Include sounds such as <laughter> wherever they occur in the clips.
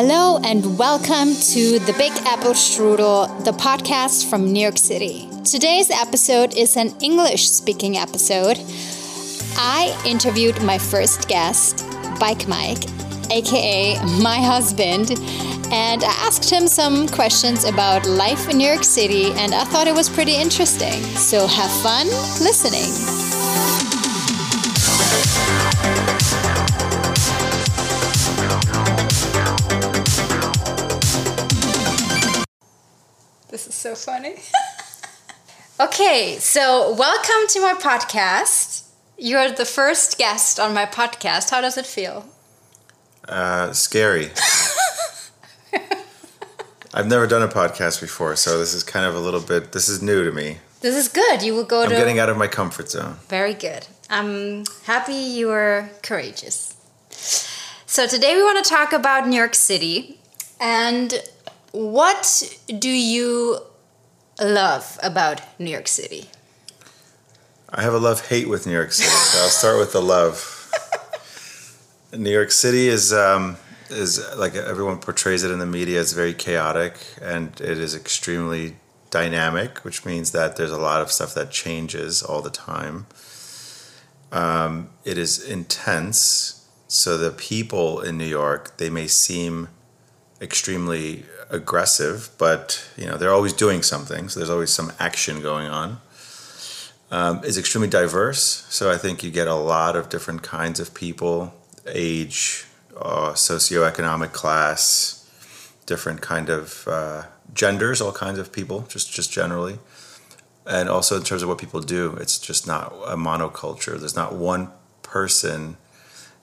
Hello and welcome to the Big Apple Strudel, the podcast from New York City. Today's episode is an English speaking episode. I interviewed my first guest, Bike Mike, aka my husband, and I asked him some questions about life in New York City, and I thought it was pretty interesting. So have fun listening. So funny. <laughs> okay, so welcome to my podcast. You're the first guest on my podcast. How does it feel? Uh, scary. I've never done a podcast before, so this is kind of a little bit. This is new to me. This is good. You will go I'm to. getting out of my comfort zone. Very good. I'm happy you were courageous. So, today we want to talk about New York City. And what do you love about New York City? I have a love hate with New York City, so I'll start with the love. <laughs> New York City is um, is like everyone portrays it in the media. It's very chaotic and it is extremely dynamic, which means that there's a lot of stuff that changes all the time. Um, it is intense, so the people in New York they may seem extremely aggressive, but you know they're always doing something. So there's always some action going on. Um, is extremely diverse, so I think you get a lot of different kinds of people, age, uh, socioeconomic class, different kind of uh, genders, all kinds of people, just just generally, and also in terms of what people do, it's just not a monoculture. There's not one person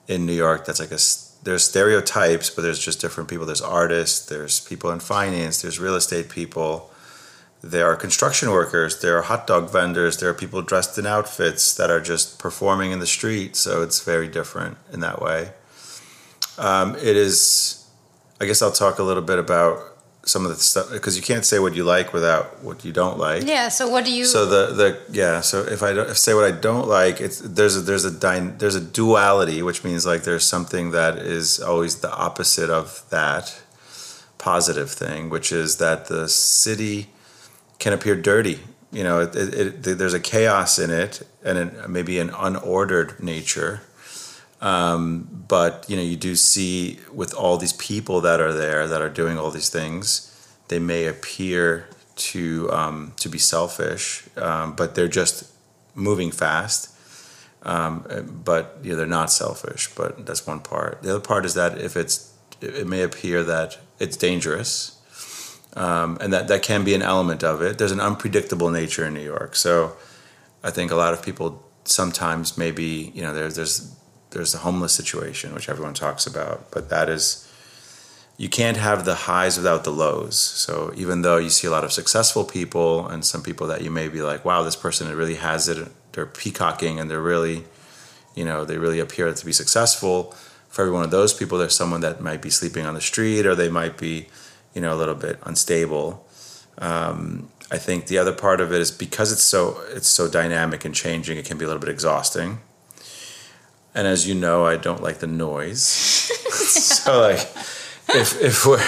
in New York that's like a there's stereotypes, but there's just different people. There's artists, there's people in finance, there's real estate people, there are construction workers, there are hot dog vendors, there are people dressed in outfits that are just performing in the street. So it's very different in that way. Um, it is, I guess I'll talk a little bit about some of the stuff because you can't say what you like without what you don't like. Yeah. So what do you? So the the yeah. So if I don't, if say what I don't like, it's there's a there's a dy, there's a duality, which means like there's something that is always the opposite of that positive thing, which is that the city can appear dirty. You know, it, it, it, there's a chaos in it and maybe an unordered nature. Um, but you know, you do see with all these people that are there that are doing all these things, they may appear to um, to be selfish, um, but they're just moving fast. Um, but you know, they're not selfish. But that's one part. The other part is that if it's, it may appear that it's dangerous. Um, and that, that can be an element of it. There's an unpredictable nature in New York, so I think a lot of people sometimes maybe you know there's there's there's the homeless situation which everyone talks about, but that is you can't have the highs without the lows. So even though you see a lot of successful people and some people that you may be like, wow, this person really has it, they're peacocking and they're really, you know, they really appear to be successful. For every one of those people, there's someone that might be sleeping on the street or they might be you know a little bit unstable. Um, I think the other part of it is because it's so it's so dynamic and changing, it can be a little bit exhausting. And as you know, I don't like the noise. <laughs> so like, if if we're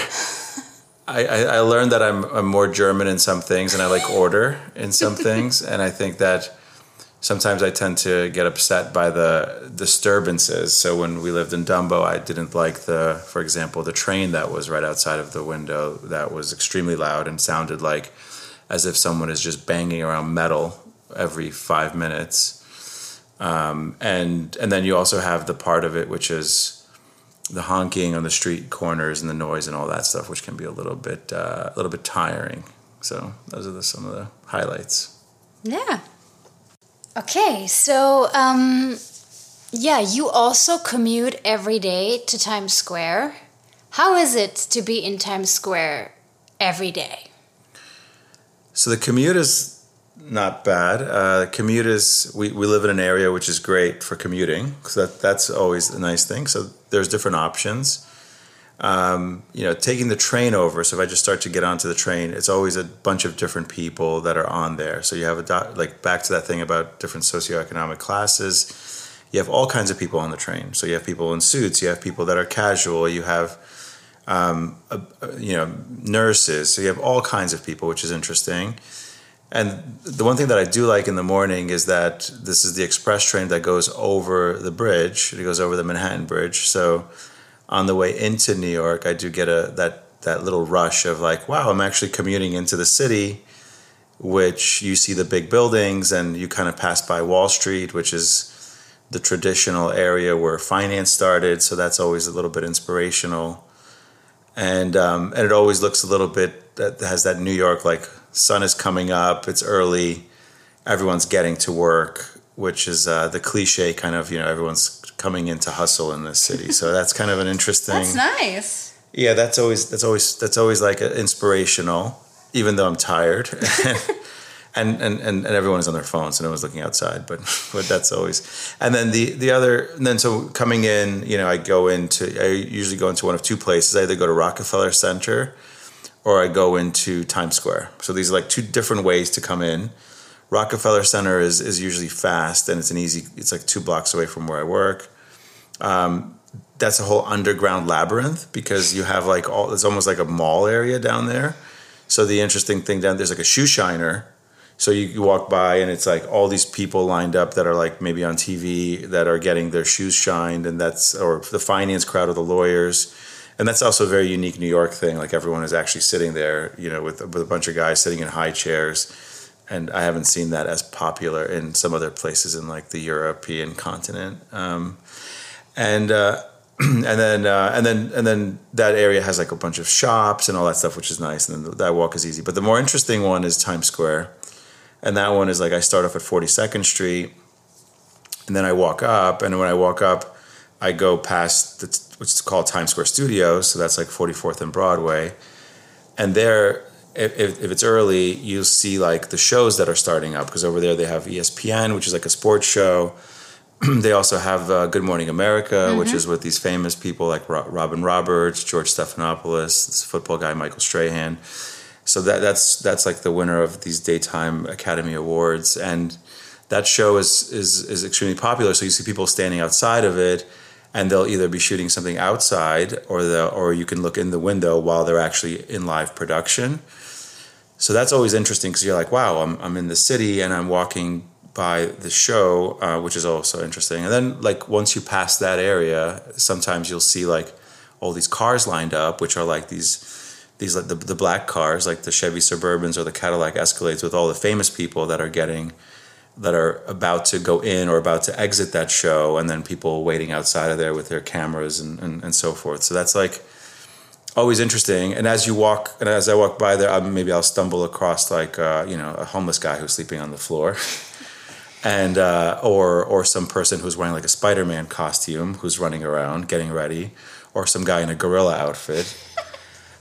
I, I learned that I'm, I'm more German in some things and I like order in some <laughs> things. And I think that sometimes I tend to get upset by the disturbances. So when we lived in Dumbo, I didn't like the, for example, the train that was right outside of the window that was extremely loud and sounded like as if someone is just banging around metal every five minutes. Um, and and then you also have the part of it which is the honking on the street corners and the noise and all that stuff, which can be a little bit uh, a little bit tiring. So those are the, some of the highlights. Yeah. Okay, so um, yeah, you also commute every day to Times Square. How is it to be in Times Square every day? So the commute is not bad. Uh, commute is we, we live in an area which is great for commuting because that that's always a nice thing. So there's different options. Um, you know, taking the train over. So if I just start to get onto the train, it's always a bunch of different people that are on there. So you have a do- like back to that thing about different socioeconomic classes. You have all kinds of people on the train. So you have people in suits. You have people that are casual. You have um, uh, you know, nurses. So you have all kinds of people, which is interesting. And the one thing that I do like in the morning is that this is the express train that goes over the bridge. It goes over the Manhattan Bridge. So on the way into New York, I do get a that that little rush of like, wow, I'm actually commuting into the city, which you see the big buildings and you kind of pass by Wall Street, which is the traditional area where finance started. So that's always a little bit inspirational. And um, and it always looks a little bit that has that New York like sun is coming up, it's early, everyone's getting to work, which is uh, the cliche kind of, you know, everyone's coming in to hustle in this city. So that's kind of an interesting. that's nice. Yeah, that's always that's always that's always like inspirational, even though I'm tired. <laughs> and, and, and, and everyone is on their phones, so no one's looking outside. But <laughs> but that's always. And then the the other, and then so coming in, you know, I go into. I usually go into one of two places. I either go to Rockefeller Center, or I go into Times Square. So these are like two different ways to come in. Rockefeller Center is is usually fast, and it's an easy. It's like two blocks away from where I work. Um, that's a whole underground labyrinth because you have like all. It's almost like a mall area down there. So the interesting thing down there's like a shoe shiner so you, you, walk by and it's like all these people lined up that are like maybe on TV that are getting their shoes shined, and that's or the finance crowd or the lawyers, and that's also a very unique New York thing. Like everyone is actually sitting there, you know, with with a bunch of guys sitting in high chairs, and I haven't seen that as popular in some other places in like the European continent. Um, and uh, <clears throat> and then uh, and then and then that area has like a bunch of shops and all that stuff, which is nice. And then that walk is easy. But the more interesting one is Times Square and that one is like I start off at 42nd Street, and then I walk up, and when I walk up, I go past the, what's called Times Square Studios, so that's like 44th and Broadway, and there. If, if it's early, you'll see like the shows that are starting up because over there they have ESPN, which is like a sports show. <clears throat> they also have uh, Good Morning America, mm-hmm. which is with these famous people like Robin Roberts, George Stephanopoulos, this football guy Michael Strahan so that that's that's like the winner of these daytime Academy Awards, and that show is is is extremely popular. So you see people standing outside of it, and they'll either be shooting something outside, or the or you can look in the window while they're actually in live production. So that's always interesting because you're like, wow, I'm I'm in the city and I'm walking by the show, uh, which is also interesting. And then like once you pass that area, sometimes you'll see like all these cars lined up, which are like these these like the, the black cars like the Chevy Suburbans or the Cadillac Escalades with all the famous people that are getting that are about to go in or about to exit that show and then people waiting outside of there with their cameras and, and, and so forth. So that's like always interesting. And as you walk and as i walk by there I'm, maybe i'll stumble across like uh, you know a homeless guy who's sleeping on the floor. <laughs> And uh, or or some person who's wearing like a spider-man costume who's running around getting ready or some guy in a gorilla outfit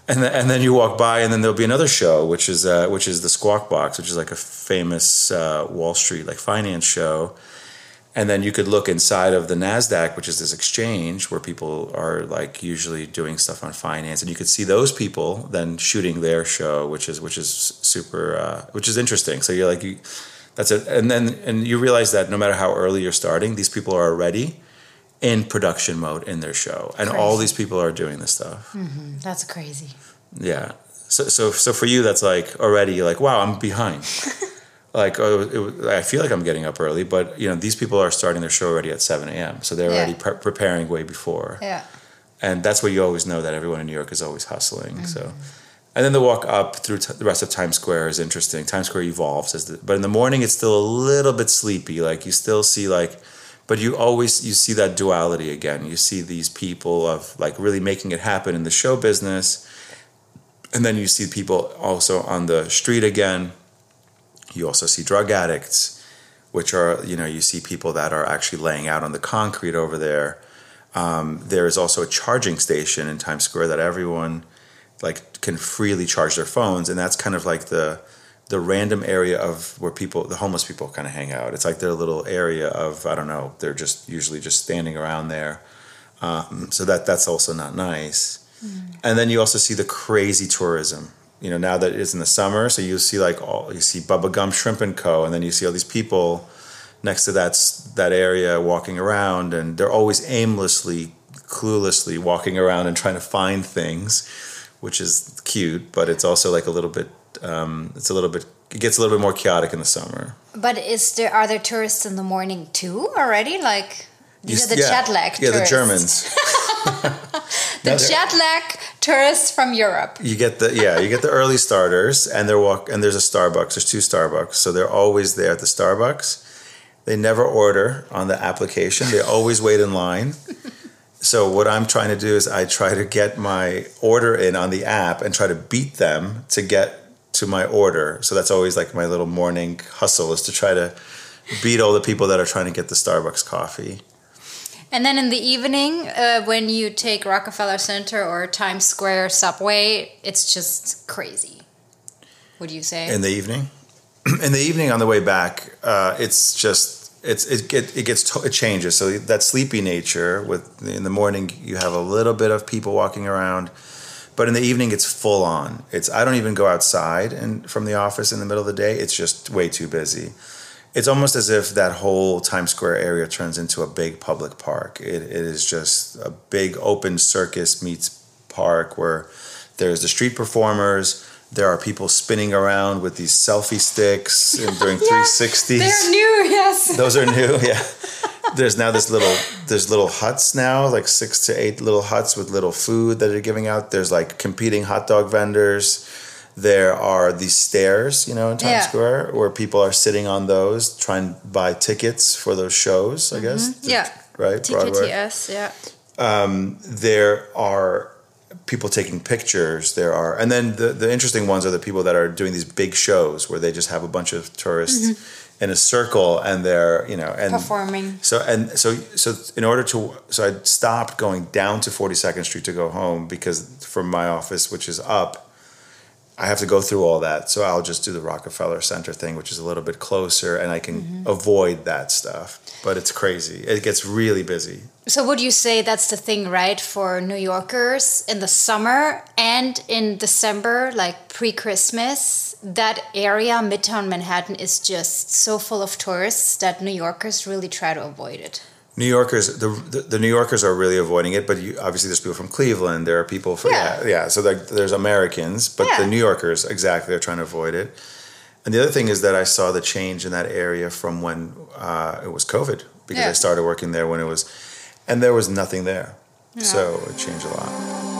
and then, and then you walk by, and then there'll be another show, which is uh, which is the Squawk Box, which is like a famous uh, Wall Street like finance show. And then you could look inside of the Nasdaq, which is this exchange where people are like usually doing stuff on finance, and you could see those people then shooting their show, which is which is super, uh, which is interesting. So you're like you, that's it, and then and you realize that no matter how early you're starting, these people are already in production mode in their show, and crazy. all these people are doing this stuff. Mm-hmm. That's crazy. Yeah. So so so for you, that's like already like wow, I'm behind. <laughs> like oh, it, I feel like I'm getting up early, but you know these people are starting their show already at seven a.m. So they're yeah. already pre- preparing way before. Yeah. And that's where you always know that everyone in New York is always hustling. Mm-hmm. So. And then the walk up through t- the rest of Times Square is interesting. Times Square evolves, as the, but in the morning it's still a little bit sleepy. Like you still see like but you always you see that duality again. You see these people of like really making it happen in the show business. And then you see people also on the street again. You also see drug addicts which are you know you see people that are actually laying out on the concrete over there. Um, there is also a charging station in times square that everyone like can freely charge their phones. And that's kind of like the the random area of where people, the homeless people, kind of hang out. It's like their little area of I don't know. They're just usually just standing around there. Um, so that that's also not nice. Mm. And then you also see the crazy tourism. You know, now that it's in the summer, so you see like all you see Bubba Gump Shrimp and Co. And then you see all these people next to that that area walking around, and they're always aimlessly cluelessly walking around and trying to find things, which is cute, but it's also like a little bit. Um, it's a little bit. It gets a little bit more chaotic in the summer. But is there are there tourists in the morning too already? Like these You- are the yeah, jet lag Yeah, tourists. <laughs> <laughs> the Germans. The No, jet lag tourists from Europe. You get the yeah, you get the early starters, and they're walk and there's a Starbucks. There's two Starbucks, so they're always there at the Starbucks. They never order on the application. They always wait in line. <laughs> So what I'm trying to do is I try to get my order in on the app and try to beat them to get to my order. So that's always like my little morning hustle is to try to beat all the people that are trying to get the Starbucks coffee. And then in the evening, uh, when you take Rockefeller Center or Times Square subway, it's just crazy. Would you say? in the evening. <clears throat> in the evening on the way back, uh, it's just it's it get it gets to, it changes. So that sleepy nature with in the morning you have a little bit of people walking around, but in the evening it's full on. It's I don't even go outside and from the office in the middle of the day. It's just way too busy. It's almost as if that whole Times Square area turns into a big public park. It, it is just a big open circus meets park where there's the street performers. There are people spinning around with these selfie sticks and doing <laughs> 360s. They're new, yes. Those are new, <laughs> yeah. There's now this little there's little huts now, like six to eight little huts with little food that are giving out. There's like competing hot dog vendors. There are these stairs, you know, in Times Yeah. Square where people are sitting on those trying to buy tickets for those shows, I guess. Mm-hmm. Yeah. Right? Broadway TKTS, yeah. there are people taking pictures there are and then the, the interesting ones are the people that are doing these big shows where they just have a bunch of tourists in a circle and they're you know and Performing. so and so so in order to so i stopped going down to 42nd street to go home because from my office which is up I have to go through all that, so I'll just do the Rockefeller Center thing, which is a little bit closer, and I can mm-hmm. avoid that stuff. But it's crazy; it gets really busy. So would you say that's the thing, right, for New Yorkers in the summer and in December, like pre-Christmas, that area, Midtown Manhattan, is just so full of tourists that New Yorkers really try to avoid it. New Yorkers, the, the the New Yorkers are really avoiding it, but you, obviously there's people from Cleveland. There are people from Yeah. yeah, yeah. So like, there's Americans, but Yeah. the New Yorkers exactly are trying to avoid it. And the other thing is that I saw the change in that area from when uh, it was COVID because Yeah. I started working there when it was, and there was nothing there, so it changed a lot.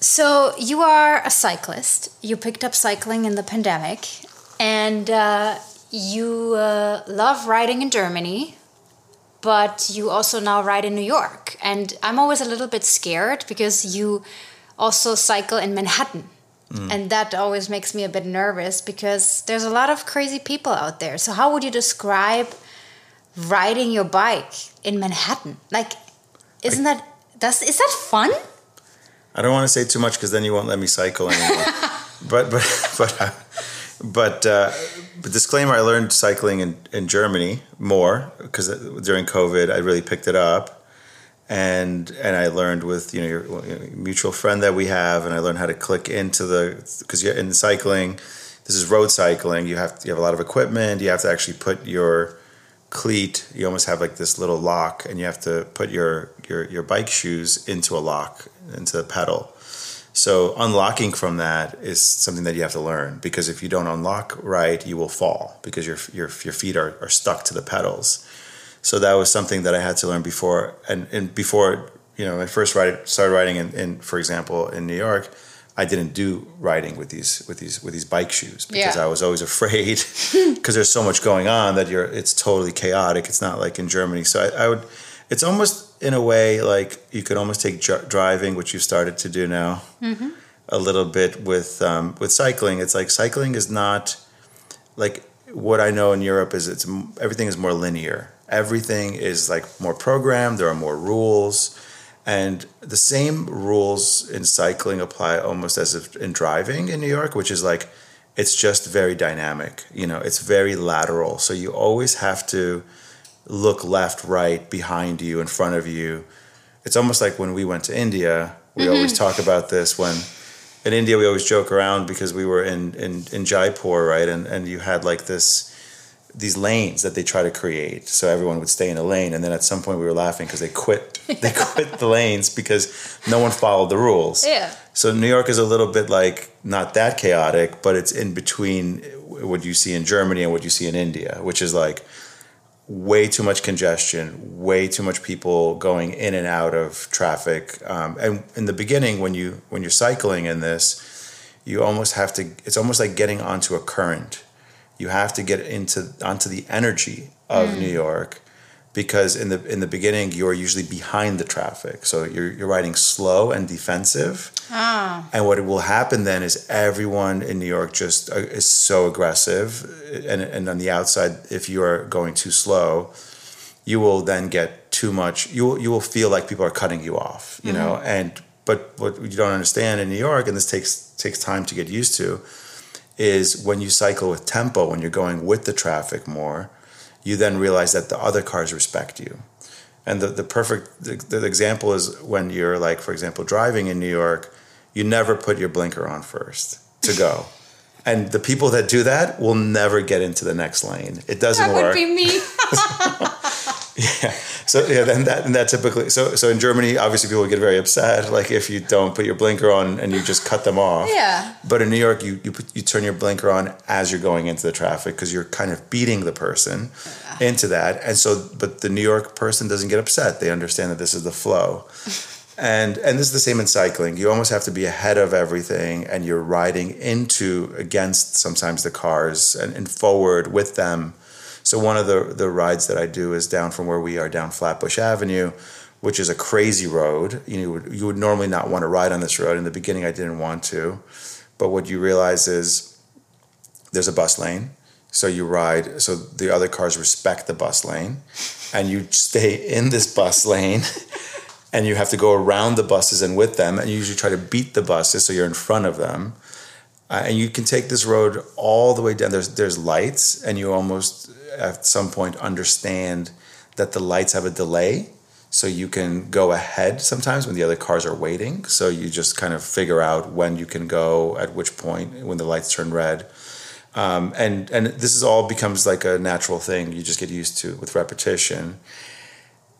So you are a cyclist. You picked up cycling in the pandemic, and uh, you uh, love riding in Germany, but you also now ride in New York. And I'm always a little bit scared because you also cycle in Manhattan. And that always makes me a bit nervous because there's a lot of crazy people out there. So, how would you describe riding your bike in Manhattan? Like, isn't that does is that fun? I don't want to say too much because then you won't let me cycle anymore. <laughs> but but <laughs> but uh, but, uh, but disclaimer: I learned cycling in, in Germany more because during COVID I really picked it up, and and I learned with you know your, you mutual friend that we have, and I learned how to click into the because you're in cycling, this is road cycling. You have you have a lot of equipment. You have to actually put your cleat you almost have like this little lock and you have to put your your your bike shoes into a lock into the pedal. So unlocking from that is something that you have to learn because if you don't unlock right you will fall because your your your feet are, are stuck to the pedals. So that was something that I had to learn before and, and before you know I first ride, started riding in, in for example in New York I didn't do riding with these with these with these bike shoes because Yeah. I was always afraid <laughs> because there's so much going on that you're it's totally chaotic. It's not like in Germany. So I, I would it's almost in a way like you could almost take dri- driving, which you've started to do now, a little bit with um, with cycling. It's like cycling is not like what I know in Europe is it's everything is more linear. Everything is like more programmed. There are more rules. And the same rules in cycling apply almost as if in driving in New York, which is like it's just very dynamic. You know, it's very lateral. So you always have to look left, right, behind you, in front of you. It's almost like when we went to India, we mm-hmm. always talk about this when in India, we always joke around because we were in in, in Jaipur, right? And and you had like this these lanes that they try to create, so everyone would stay in a lane. And then at some point, we were laughing because they quit <laughs> they quit the lanes because no one followed the rules. Yeah. So New York is a little bit like not that chaotic, but it's in between what you see in Germany and what you see in India, which is like way too much congestion, way too much people going in and out of traffic. Um, and in the beginning, when you when you're cycling in this, you almost have to. It's almost like getting onto a current. You have to get into onto the energy of mm. New York because in the in the beginning you're usually behind the traffic so you're you're riding slow and defensive ah. and what will happen then is everyone in New York just uh, is so aggressive and and on the outside if you are going too slow you will then get too much you will, you will feel like people are cutting you off you mm-hmm. know and but what you don't understand in New York and this takes takes time to get used to is when you cycle with tempo when you're going with the traffic more you then realize that the other cars respect you. And the, the perfect the, the example is when you're like, for example, driving in New York, you never put your blinker on first to go. <laughs> And the people that do that will never get into the next lane. It doesn't work. That would be me. <laughs> <laughs> yeah. So yeah, then that and that typically so so in Germany, obviously people get very upset, like if you don't put your blinker on and you just cut them off. Yeah. But in New York, you you put, you turn your blinker on as you're going into the traffic because you're kind of beating the person yeah. into that, and so but the New York person doesn't get upset. They understand that this is the flow. <laughs> and and this is the same in cycling you almost have to be ahead of everything and you're riding into against sometimes the cars and, and forward with them so one of the the rides that I do is down from where we are down Flatbush Avenue, which is a crazy road. You know, you would, you would normally not want to ride on this road. In the beginning, I didn't want to, but what you realize is there's a bus lane. So you ride. So the other cars respect the bus lane, and you stay in this bus lane. <laughs> and you have to go around the buses and with them, and you usually try to beat the buses so you're in front of them. Uh, and you can take this road all the way down. There's there's lights, and you almost at some point understand that the lights have a delay so you can go ahead sometimes when the other cars are waiting. So you just kind of figure out when you can go at which point when the lights turn red. Um, and and this is all becomes like a natural thing. You just get used to with repetition.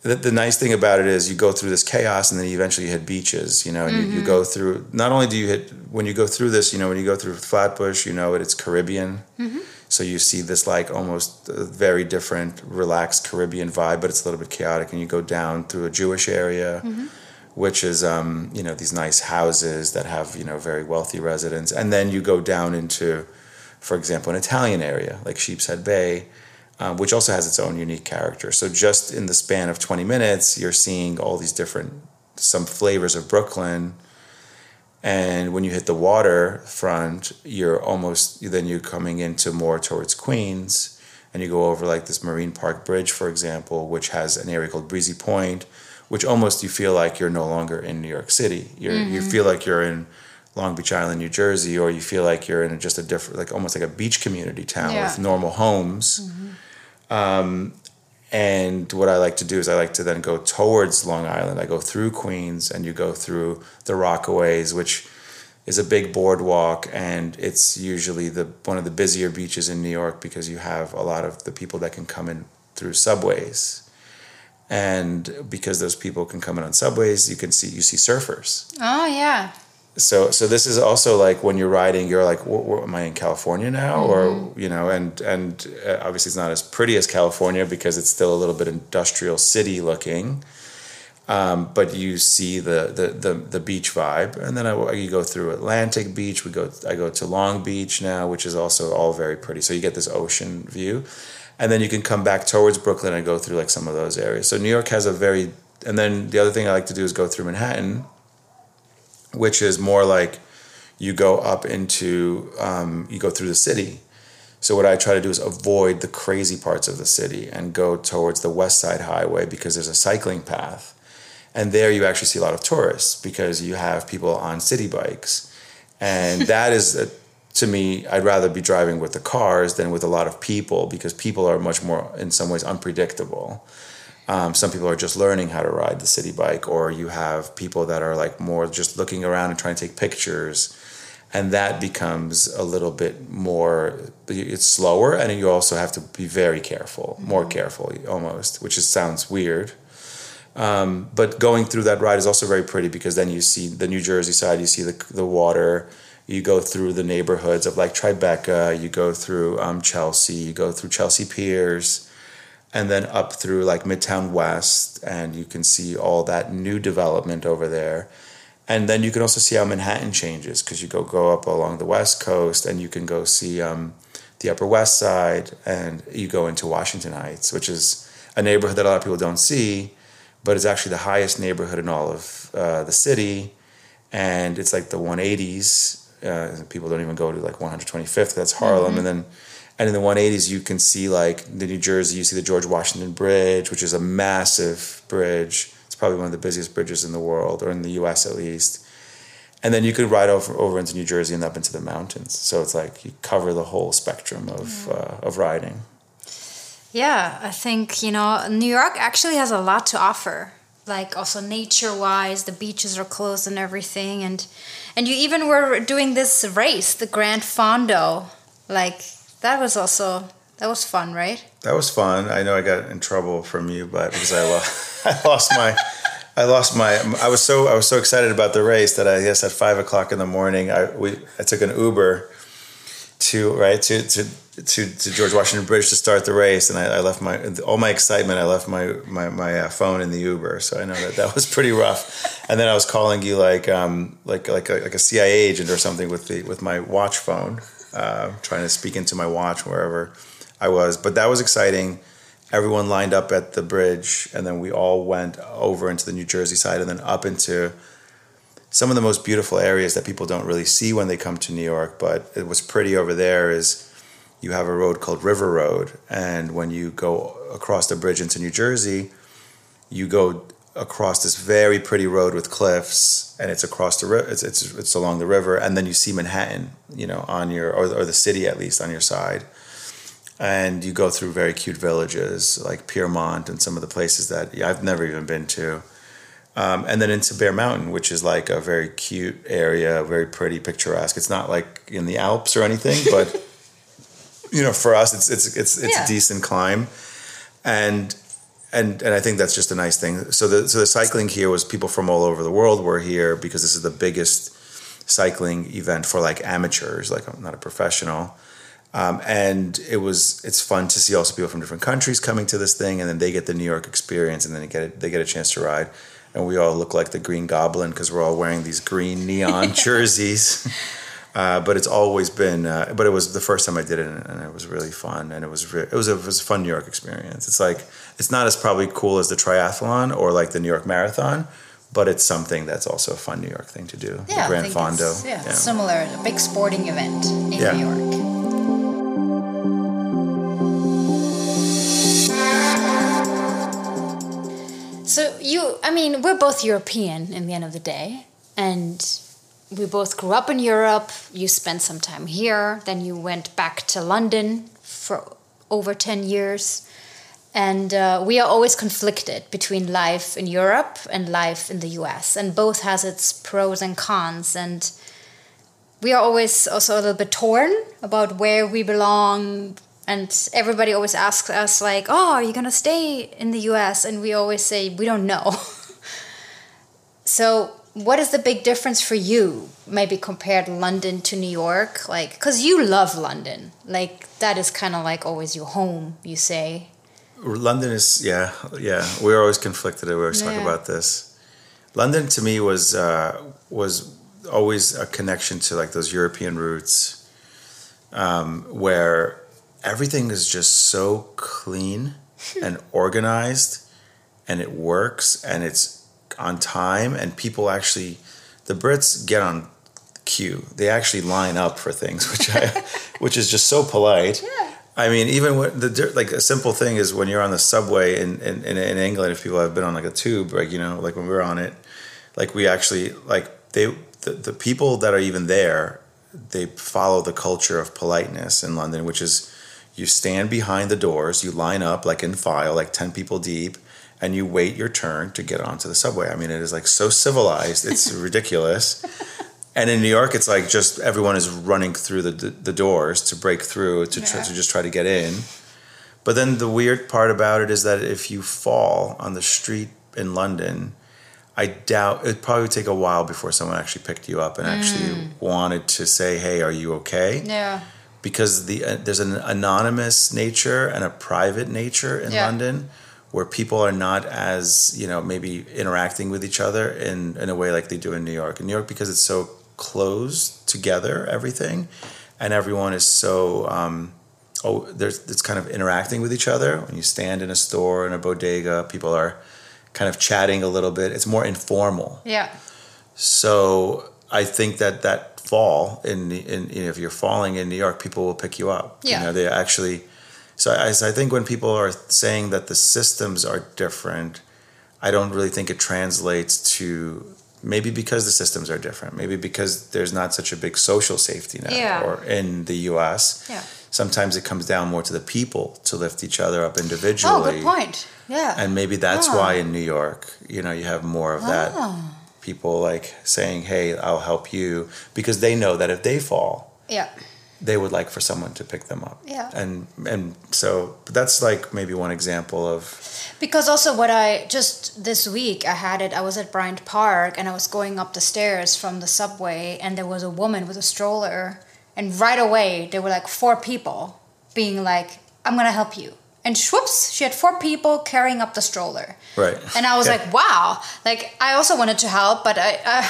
The, the nice thing about it is you go through this chaos and then you eventually hit beaches you know and mm-hmm. you, you, go through not only do you hit when you go through this you know when you go through flatbush you know it, it's caribbean. Mm-hmm so you see this like almost very different, relaxed Caribbean vibe, but it's a little bit chaotic. And you go down through a Jewish area, mm-hmm. which is um, you know these nice houses that have you know very wealthy residents, and then you go down into, for example, an Italian area like Sheepshead Bay. Um, which also has its own unique character. So just in the span of 20 minutes, you're seeing all these different some flavors of Brooklyn, and when you hit the waterfront you're almost then you're coming into more towards queens and you go over like this marine park bridge for example which has an area called breezy point which almost you feel like you're no longer in new york city you mm-hmm. you feel like you're in long beach island new jersey or you feel like you're in just a different like almost like a beach community town yeah. with normal homes mm-hmm. um, and what I like to do is I like to then go towards Long Island. I go through Queens and you go through the Rockaways, which is a big boardwalk and it's usually the one of the busier beaches in New York because you have a lot of the people that can come in through subways. And because those people can come in on subways, you can see you see surfers. Oh yeah so so this is also like when you're riding you're like am i in california now? Mm-hmm. or you know and and uh, obviously it's not as pretty as california because it's still a little bit industrial city looking. Um, but you see the, the, the the beach vibe. And then I, you go through atlantic beach. We go i go to long beach now which is also all very pretty. So you get this ocean view. And then you can come back towards brooklyn and go through like some of those areas. So new york has a very and then the other thing i like to do is go through manhattan which is more like you go up into um, you go through the city. So what i try to do is avoid the crazy parts of the city and go towards the west side highway because there's a cycling path. And there you actually see a lot of tourists because you have people on city Bikes. And <laughs> that is a, to me i'd rather be driving with the cars than with a lot of people because people are much more in some ways unpredictable um, some people are just learning how to ride the city Bike, or you have people that are like more just looking around and trying to take pictures. and that becomes a little bit more it's slower and you also have to be very careful more mm-hmm. careful almost which is sounds weird um, but going through that ride is also very pretty because then you see the new jersey side you see the, the water you go through the neighborhoods of like tribeca you go through um, chelsea you go through chelsea piers and then up through like midtown west and you can see all that new development over there and then you can also see how Manhattan changes because you go go up along the west coast and you can go see um, the Upper West Side and you go into Washington Heights, which is a neighborhood that a lot of people don't see, but it's actually the highest neighborhood in all of uh, the city, and it's like the 180s. Uh, people don't even go to like 125th. That's Harlem, mm-hmm. and then and in the 180s you can see like the New Jersey. You see the George Washington Bridge, which is a massive bridge It's probably one of the busiest bridges in the world, or in the U.S. at least. And then you could ride over over into New Jersey and up into the mountains. So it's like you cover the whole spectrum of uh, of riding. Yeah, I think you know New York actually has a lot to offer. Like also nature wise, the beaches are closed and everything, and and you even were doing this race, the Grand Fondo. Like that was also that was fun, right? That was fun. I know I got in trouble from you, but because I lost, <laughs> I lost my, I lost my. I was so I was so excited about the race that I guess at five o'clock in the morning I we I took an Uber to right to to to, to George Washington Bridge to start the race, and I, I left my all my excitement. I left my my my uh, phone in the Uber, so I know that that was pretty rough. And then I was calling you like um like like a, like a CIA agent or something with the with my watch phone, uh, trying to speak into my watch wherever I was. But that was exciting. Everyone lined up at the bridge, and then we all went over into the New Jersey side and then up into some of the most beautiful areas that people don't really see when they come to New York. But it was pretty over there is you have a road called River Road, and when you go across the bridge into New Jersey, you go across this very pretty road with cliffs, and it's across the river. It's, it's it's along the river, and then you see Manhattan, you know, on your or, or the city at least on your side and you go through very cute villages like Piermont and some of the places that yeah, I've never even been to. Um, and then into Bear Mountain, which is like a very cute area, very pretty, picturesque. It's not like in the Alps or anything, but <laughs> you know, for us, it's it's it's it's yeah. a decent climb, and and and I think that's just a nice thing. So the so the cycling here was people from all over the world were here because this is the biggest cycling event for like amateurs. Like I'm not a professional, um, and it was it's fun to see also people from different countries coming to this thing, and then they get the New York experience, and then they get it, they get a chance to ride, and we all look like the Green Goblin because we're all wearing these green neon <laughs> jerseys. <laughs> Uh, but it's always been. Uh, but it was the first time I did it, and it was really fun, and it was re- it was a, it was a fun New York experience. It's like it's not as probably cool as the triathlon or like the New York Marathon, but it's something that's also a fun New York thing to do. Yeah, the Grand Fondo. Yeah, yeah, similar, a big sporting event in yeah. New York. So you, I mean, we're both European in the end of the day, and we both grew up in Europe. You spent some time here, then you went back to London for over 10 years. And uh, we are always conflicted between life in Europe and life in the US, and both has its pros and cons. And we are always also a little bit torn about where we belong, and everybody always asks us like oh are you going to stay in the us and we always say we don't know <laughs> so what is the big difference for you maybe compared london to new york? Like because you love london. Like that is kind of like always your home you say. London is yeah yeah. We're always conflicted we always yeah. talk about this. London to me was uh, was always a connection to like those european roots um, where everything is just so clean <laughs> and organized and it works and it's on time and people actually the Brits get on queue. They actually line up for things, <laughs> which I, which is just so polite. Yeah. I mean, even when the like a simple thing is when you're on the subway in, in, in England, if people have been on like a tube, like you know, like when we were on it, like we actually like they the, the people that are even there, they follow the culture of politeness in London, which is you stand behind the doors, you line up like in file, like 10 people deep, and you wait your turn to get onto the subway. I mean, it is like so civilized, it's <laughs> ridiculous. And in New York, it's like just everyone is running through the the doors to break through to try, Yeah. to just try to get in. But then the weird part about it is that if you fall on the street in London, I doubt it probably would probably take a while before someone actually picked you up and actually wanted to say, "Hey, are you okay?" Yeah. because the uh, there's an anonymous nature and a private nature in Yeah. London where people are not as you know maybe interacting with each other in in a way like they do in New York. In New York, because it's so close together, everything, and everyone is so um, oh there's it's kind of interacting with each other. When you stand in a store in a bodega, people are kind of chatting a little bit. It's more informal. Yeah. So I think that that fall in in you know, if you're falling in New York, people will pick you up. Yeah. You know, they actually. So I, so I think when people are saying that the systems are different, I don't really think it translates to maybe because the systems are different. Maybe because there's not such a big social safety net Yeah. or in the U.S. Yeah. Sometimes it comes down more to the people to lift each other up individually. Oh, good point. Yeah. And maybe that's Ah. why in New York, you know, you have more of that Oh. people like saying, "Hey, I'll help you," because they know that if they fall, yeah. They would like for someone to pick them up. Yeah. And and so that's like maybe one example of Because also what I just this week I had it I was at Bryant Park and I was going up the stairs from the subway and there was a woman with a stroller and right away there were like four people being like I'm going to help you. And whoops, she had four people carrying up the stroller. right. And I was Yeah. like, wow. Like I also wanted to help, but I, uh,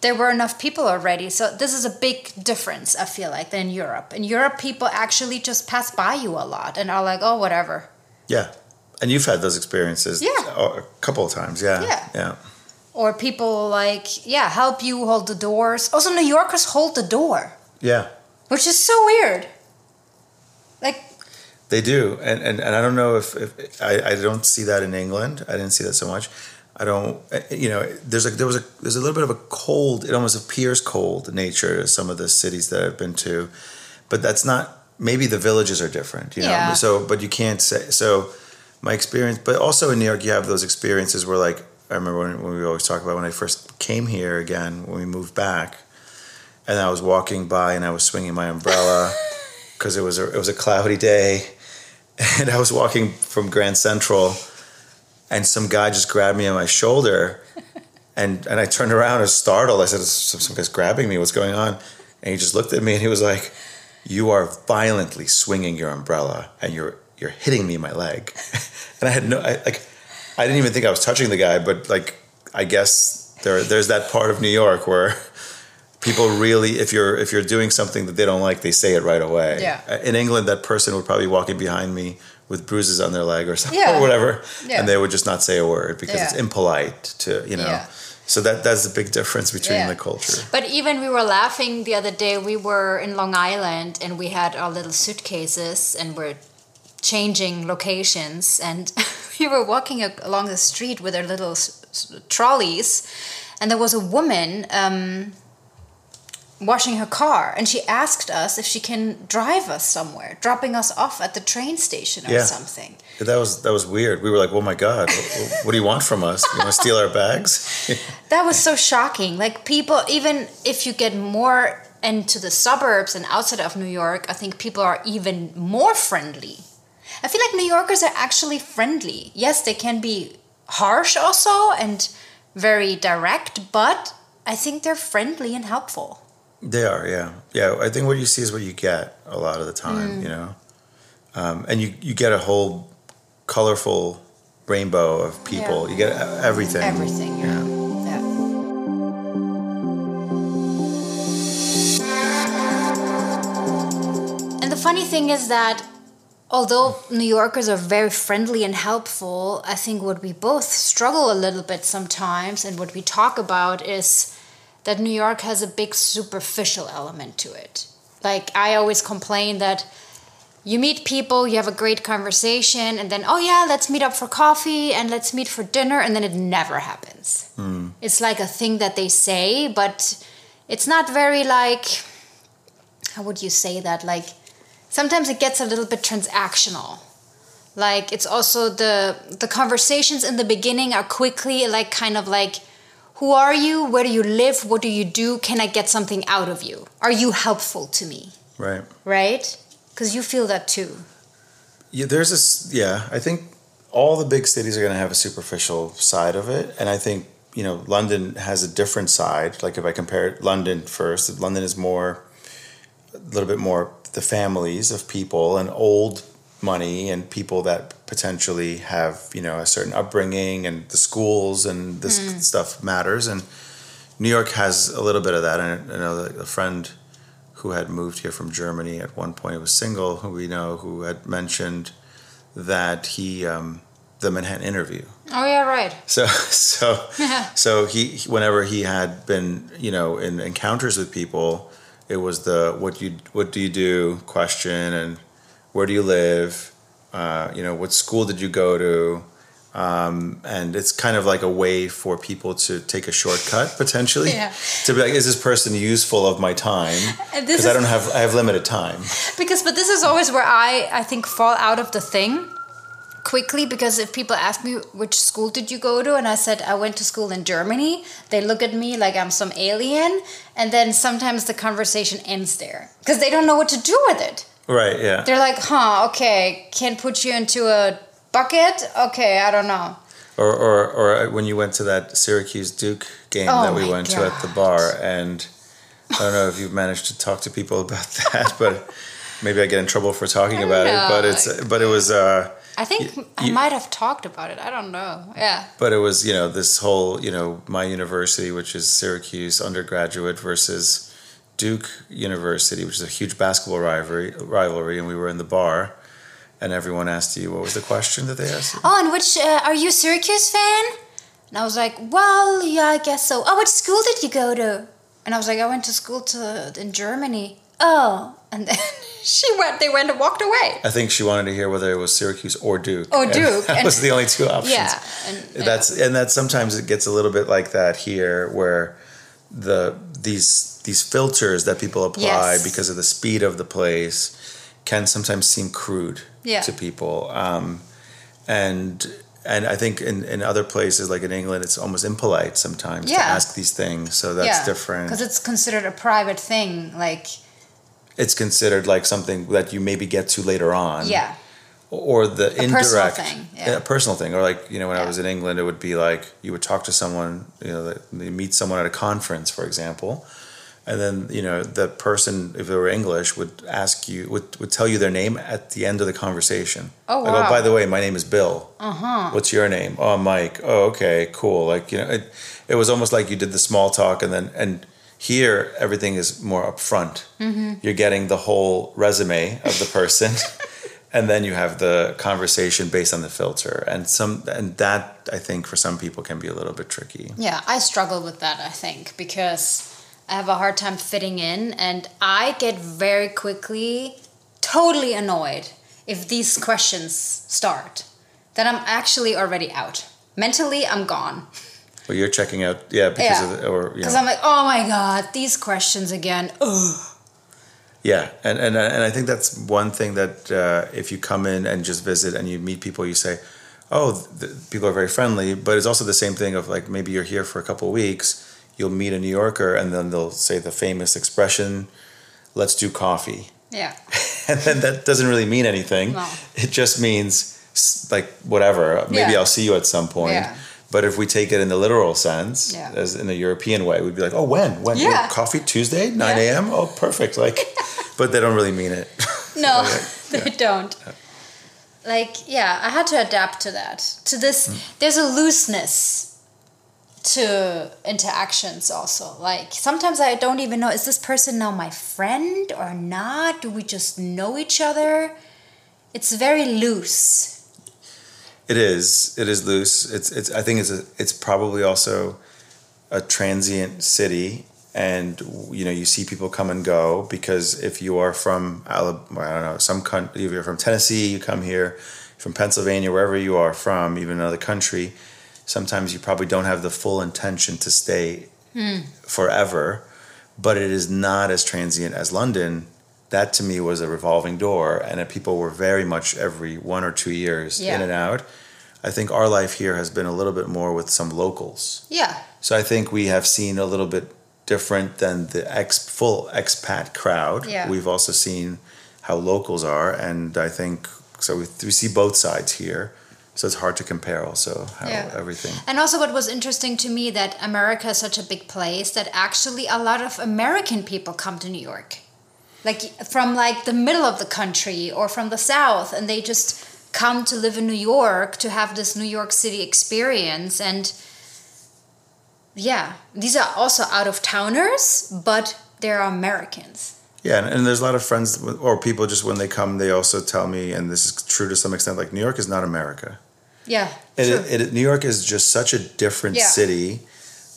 there were enough people already. So this is a big difference, I feel like, than in Europe. In Europe, people actually just pass by you a lot and are like, oh, whatever. yeah, and you've had those experiences, Yeah. a a couple of times, yeah, Yeah. yeah, Or people like, yeah, help you hold the doors. Also, New Yorkers hold the door, yeah. which is so weird. Like, They do, and and, and I don't know if, if I, I don't see that in England. I didn't see that so much. I don't, eh, eh, you know, there's a there was a there's a little bit of a cold. It almost appears cold nature to some of the cities that I've been to, but that's not. Maybe the villages are different, you know. Yeah. So, but you can't say so. My experience, but also in New York, you have those experiences where, like, I remember when, when we always talk about when I first came here again when we moved back, and I was walking by and I was swinging my umbrella <laughs> because it was a, it was a cloudy day, <laughs> and I was walking from Grand Central, and some guy just grabbed me on my shoulder, and and I turned around and was startled. I said, "Some, some guy's grabbing me. What's going on?" And he just looked at me and he was like, "You are violently swinging your umbrella, and you're you're hitting me in my leg." <laughs> and I had no I, like, I didn't even think I was touching the guy, but like, I guess there there's that part of New York where people really if you're if you're doing something that they don't like they say it right away Yeah. Uh, in england that person would probably walking behind me with bruises on their leg or <laughs> something Yeah. or whatever Yeah. and they would just not say a word because it's impolite to you know Yeah. so that that's the big difference between Yeah. the culture but even we were laughing the other day. We were in Long Island and we had our little suitcases and we're changing locations. And <laughs> we were walking along the street with our little s- s- trolleys, and there was a woman. Um, washing her car and she asked us if she can drive us somewhere dropping us off at the train station or Yeah. something that was that was weird we were like oh my god what, what do you want from us you want to steal our bags <laughs> That was so shocking. Like people, even if you get more into the suburbs and outside of New York, I think people are even more friendly. I feel like New Yorkers are actually friendly. Yes, they can be harsh also and very direct, but I think they're friendly and helpful. They are, yeah, yeah. I think what you see is what you get a lot of the time, you know, um, and you you get a whole colorful rainbow of people. Yeah. You get everything. Everything, yeah. yeah. And the funny thing is that although New Yorkers are very friendly and helpful, I think what we both struggle a little bit sometimes and what we talk about is that New York has a big superficial element to it. Like I always complain that you meet people, you have a great conversation, and then, oh yeah, let's meet up for coffee and let's meet for dinner, and then it never happens. Hmm. It's like a thing that they say, but it's not very like, how would you say that? Like, sometimes it gets a little bit transactional. Like, it's also the the conversations in the beginning are quickly like kind of like, who are you? Where do you live? What do you do? Can I get something out of you? Are you helpful to me? Right. Right? Because you feel that too. Yeah, there's this. Yeah, I think all the big cities are going to have a superficial side of it, and I think you know London has a different side. Like if I compare London first, London is more a little bit more the families of people and old money and people that potentially have you know a certain upbringing and the schools and this mm. stuff matters. And New York has a little bit of that. And I know a friend who had moved here from Germany at one point was single who we know who had mentioned that he um, the Manhattan interview. Oh yeah right. <laughs> So so <laughs> so he whenever he had been you know in encounters with people it was the what you what do you do? question. And where do you live? Uh, you know, what school did you go to? Um, and it's kind of like a way for people to take a shortcut potentially yeah. to be like, is this person useful of my time? Because I don't have I have limited time. Because, but this is always where I I think fall out of the thing quickly because if people ask me which school did you go to and I said I went to school in Germany, they look at me like I'm some alien, and then sometimes the conversation ends there because they don't know what to do with it. Right, yeah. They're like, huh, okay, can't put you into a bucket? Okay, I don't know. Or, or, or when you went to that Syracuse Duke game oh that we went God. to at the bar, and I don't know if you've managed to talk to people about <laughs> that, but maybe I get in trouble for talking about know. it. But it's, but it was. Uh, I think you, I might have talked about it. I don't know. Yeah. But it was, you know, this whole, you know, my university, which is Syracuse undergraduate versus Duke University, which is a huge basketball rivalry, rivalry, and we were in the bar, and everyone asked you what was the question that they asked. You? Oh, and which uh, are you a Syracuse fan? And I was like, well, yeah, I guess so. Oh, which school did you go to? And I was like, I went to school to in Germany. Oh, and then <laughs> she went. They went and walked away. I think she wanted to hear whether it was Syracuse or Duke. Oh, <laughs> Duke. And that and, was the only two options. Yeah, and, that's and that sometimes it gets a little bit like that here, where the these these filters that people apply yes. because of the speed of the place can sometimes seem crude yeah. to people. Um, and and I think in, in other places like in England, it's almost impolite sometimes yeah. to ask these things. So that's yeah. different because it's considered a private thing. Like it's considered like something that you maybe get to later on. Yeah. Or the a indirect personal thing, yeah. a personal thing, or like you know when I was in England, it would be like you would talk to someone, you know, you meet someone at a conference, for example, and then you know the person if they were english would ask you would, would tell you their name at the end of the conversation. Oh wow. Like, oh by the way my name is bill. Uh-huh. What's your name? Oh mike. Oh okay cool. Like you know it, it was almost like you did the small talk and then and here everything is more upfront. Mm-hmm. you're getting the whole resume of the person <laughs> and then you have the conversation based on the filter and some and that i think for some people can be a little bit tricky yeah i struggle with that i think because I have a hard time fitting in, and I get very quickly totally annoyed if these questions start. Then I'm actually already out. Mentally, I'm gone. Well, you're checking out, yeah, because yeah. of the, or because I'm like, oh my god, these questions again. Ugh. Yeah, and and and I think that's one thing that uh, if you come in and just visit and you meet people, you say, oh, the, people are very friendly, but it's also the same thing of like maybe you're here for a couple weeks you'll meet a New Yorker and then they'll say the famous expression, let's do coffee. Yeah. <laughs> and then that doesn't really mean anything. No. It just means like whatever. Maybe yeah. I'll see you at some point. Yeah. But if we take it in the literal sense, yeah. as in a European way, we'd be like, oh, when? When? Yeah. coffee Tuesday, 9 a.m.? Oh, perfect. Like, but they don't really mean it. <laughs> No, <laughs> they don't. Like, yeah, I had to adapt to that. To this, mm. there's a looseness to interactions also. Like sometimes i don't even know is this person now my friend or not? Do we just know each other? It's very loose. It is. It is loose. It's it's i think it's a, it's probably also a transient city and you know you see people come and go because if you are from Alabama, I don't know some country if you're from Tennessee you come here from Pennsylvania wherever you are from even another country sometimes you probably don't have the full intention to stay hmm. forever, but it is not as transient as London. That to me was a revolving door, and people were very much every one or two years yeah. in and out. I think our life here has been a little bit more with some locals. Yeah. So I think we have seen a little bit different than the ex full expat crowd. Yeah. We've also seen how locals are, and I think so. We, we see both sides here, so it's hard to compare. Also, how Yeah. everything. And also, what was interesting to me that America is such a big place that actually a lot of American people come to New York, like from like the middle of the country or from the south, and they just come to live in New York to have this New York City experience. And yeah, these are also out of towners, but they're Americans. Yeah, and, and there's a lot of friends or people just when they come, they also tell me, and this is true to some extent. Like New York is not America. Yeah, It, true. it, New York is just such a different Yeah. city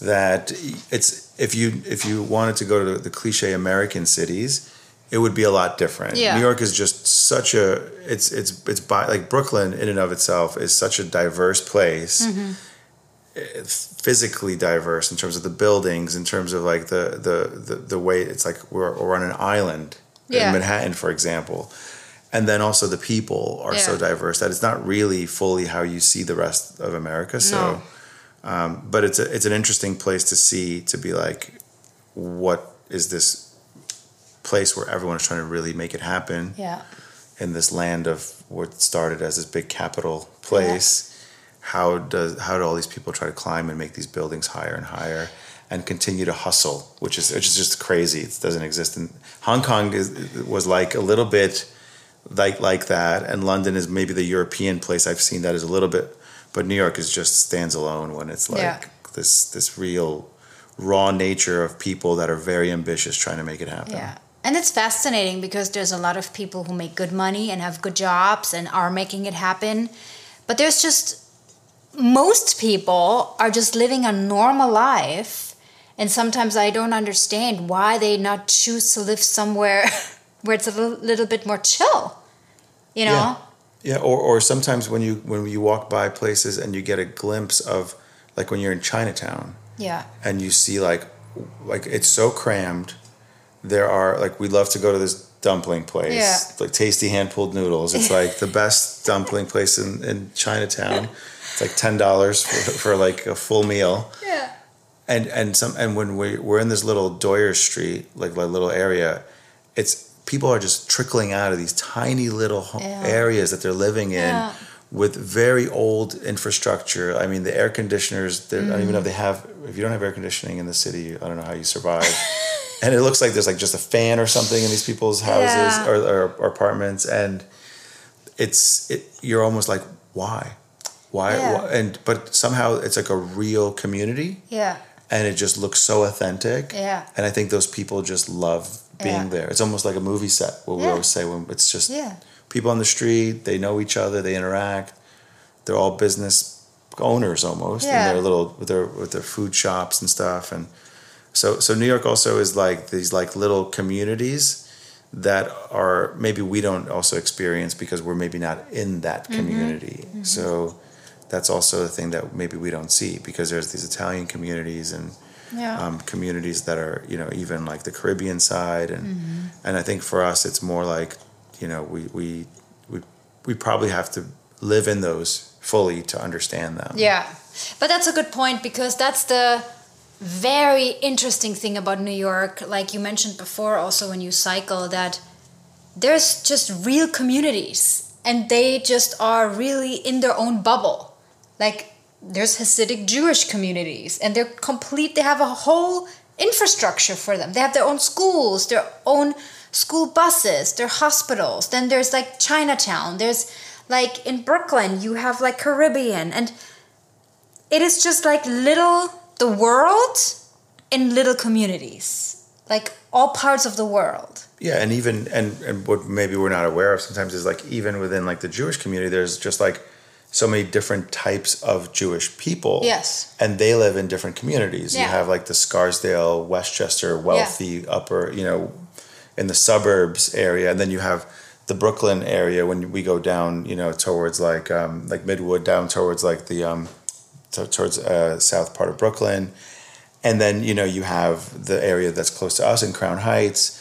that it's if you if you wanted to go to the cliche American cities, it would be a lot different. Yeah. New York is just such a it's it's it's by like Brooklyn in and of itself is such a diverse place. Mm-hmm. Physically diverse in terms of the buildings, in terms of like the the the, the way it's like we're, we're on an island Yeah. in Manhattan, for example. And then also the people are so diverse that it's not really fully how you see the rest of America. So, No. um, but it's a, it's an interesting place to see to be like, what is this place where everyone is trying to really make it happen yeah. in this land of what started as this big capital place? How does how do all these people try to climb and make these buildings higher and higher? And continue to hustle, which is which is just crazy. It doesn't exist in Hong Kong. Is, was like a little bit like like that and london is maybe the european place i've seen that is a little bit but new york is just stands alone when it's like Yeah. this this real raw nature of people that are very ambitious trying to make it happen Yeah. And it's fascinating because there's a lot of people who make good money and have good jobs and are making it happen. But there's just most people are just living a normal life. And sometimes I don't understand why they not choose to live somewhere <laughs> where it's a little, little bit more chill. You know? Yeah. yeah or, or sometimes when you when you walk by places and you get a glimpse of like when you're in chinatown Yeah. and you see like like it's so crammed there are like we love to go to this dumpling place Yeah. like tasty hand pulled noodles it's like the best dumpling place in, in chinatown <laughs> it's like $10 for, for like a full meal Yeah. and and some and when we, we're in this little Doyers street like a little area it's people are just trickling out of these tiny little Yeah. areas that they're living in Yeah. with very old infrastructure i mean the air conditioners they're- i don't even know if they have if you don't have air conditioning in the city i don't know how you survive <laughs> and it looks like there's like just a fan or something in these people's houses Yeah. or, or, or apartments and it's it you're almost like why why, Yeah. why and but somehow it's like a real community Yeah. and it just looks so authentic. Yeah. And I think those people just love being Yeah. there. It's almost like a movie set. What we always say when it's just Yeah. people on the street. They know each other. They interact. They're all business owners almost Yeah. in their little with their with their food shops and stuff. And so so New York also is like these like little communities that are maybe we don't also experience because we're maybe not in that Mm-hmm. community. So that's also a thing that maybe we don't see because there's these Italian communities and Yeah. um, communities that are you know even like the Caribbean side and Mm-hmm. and I think for us it's more like you know we we we we probably have to live in those fully to understand them. Yeah. But that's a good point because that's the very interesting thing about New York. Like you mentioned before, also when you cycle, that there's just real communities and they just are really in their own bubble. Like there's Hasidic Jewish communities and they're complete, they have a whole infrastructure for them. They have their own schools, their own school buses, their hospitals. Then there's like Chinatown. There's like in Brooklyn, you have like Caribbean and it is just like little the world in little communities like all parts of the world Yeah, and even and and what maybe we're not aware of sometimes is like even within like the Jewish community, there's just like so many different types of Jewish people. Yes. and they live in different communities. You have like the Scarsdale, Westchester, wealthy upper, you know, in the suburbs area, and then you have the Brooklyn area when we go down, you know, towards like um, like Midwood, down towards like the um, to, towards uh, south part of Brooklyn, and then you know you have the area that's close to us in Crown Heights.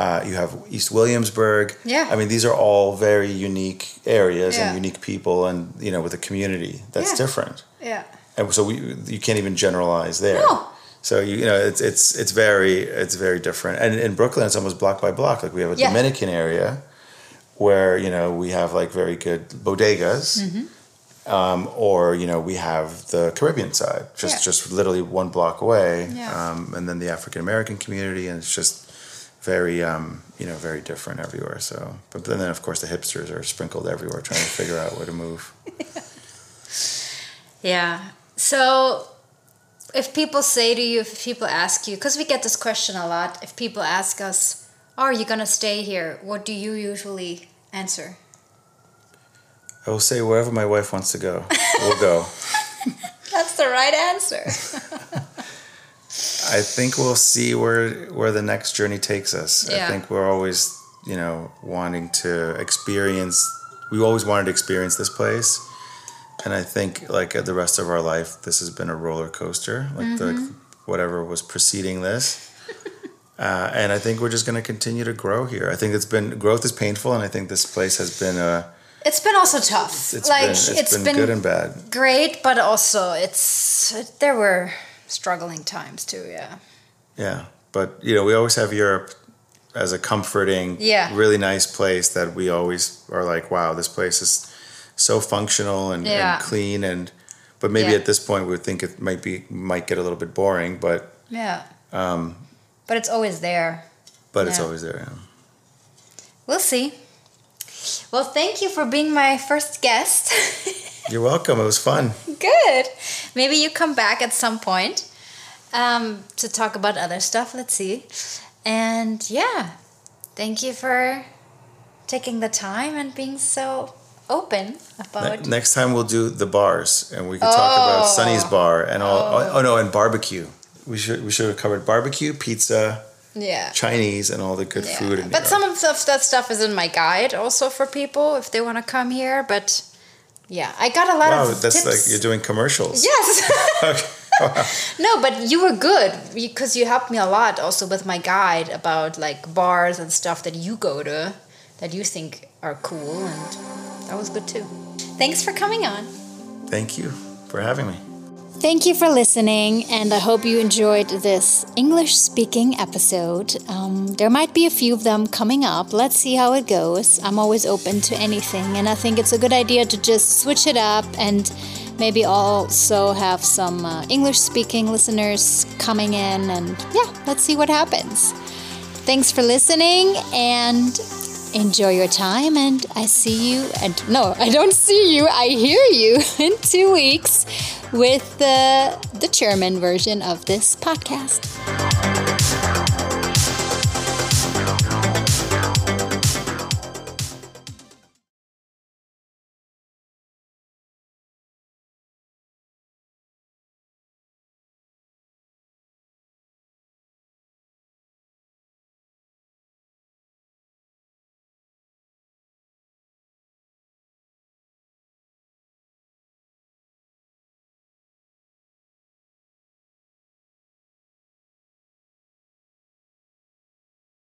Uh, you have East Williamsburg. Yeah. I mean, these are all very unique areas Yeah. and unique people, and you know, with a community that's Yeah. different. Yeah. And so we, you can't even generalize there. No. So you, you know, it's it's it's very it's very different. And in Brooklyn, it's almost block by block. Like we have a Yeah. Dominican area where you know we have like very good bodegas. Mm-hmm. Um, or you know we have the Caribbean side, just just literally one block away, Yeah. um, and then the African American community, and it's just very um, you know very different everywhere. So, but then of course the hipsters are sprinkled everywhere, trying to figure out where to move. <laughs> Yeah. So if people say to you, if people ask you, because we get this question a lot, if people ask us, oh, are you going to stay here? What do you usually answer? I will say wherever my wife wants to go, we'll go. <laughs> That's the right answer. <laughs> I think we'll see where where the next journey takes us. Yeah. I think we're always, you know, wanting to experience. We always wanted to experience this place, and I think like the rest of our life, this has been a roller coaster. Like Mm-hmm. the whatever was preceding this, <laughs> uh, and I think we're just going to continue to grow here. I think it's been growth is painful, and I think this place has been a. It's been also tough. It's like been it's been, good and bad. great, but also it's there were struggling times too. Yeah. Yeah, but you know, we always have Europe as a comforting, Yeah. really nice place that we always are like, wow, this place is so functional and, Yeah. and clean and. But maybe Yeah. at this point we would think it might be might get a little bit boring, but Yeah. um, But it's always there. but it's always there. Yeah. We'll see. Well, thank you for being my first guest. <laughs> You're welcome. It was fun. Good. Maybe you come back at some point um, to talk about other stuff. Let's see. And yeah, thank you for taking the time and being so open Ne- about. next time we'll do the bars and we can talk about Oh. Sunny's bar and all. Oh. oh no, and barbecue. We should we should have covered barbecue, pizza, Yeah. Chinese, and all the good Yeah. food. But some of that stuff is in my guide also for people if they want to come here. But yeah, I got a lot wow, of that's tips. like you're doing commercials. yes. <laughs> Okay. <laughs> Wow. No, but you were good because you helped me a lot also with my guide about like bars and stuff that you go to that you think are cool and that was good too. Thanks for coming on. Thank you for having me. Thank you for listening, and I hope you enjoyed this English speaking episode. Um, there might be a few of them coming up. Let's see how it goes. I'm always open to anything, and I think it's a good idea to just switch it up and maybe also have some uh, English speaking listeners coming in, and yeah, let's see what happens. Thanks for listening, and enjoy your time and i see you and no <laughs> i don't see you i hear you <laughs> in two weeks with uh, the the german version of this podcast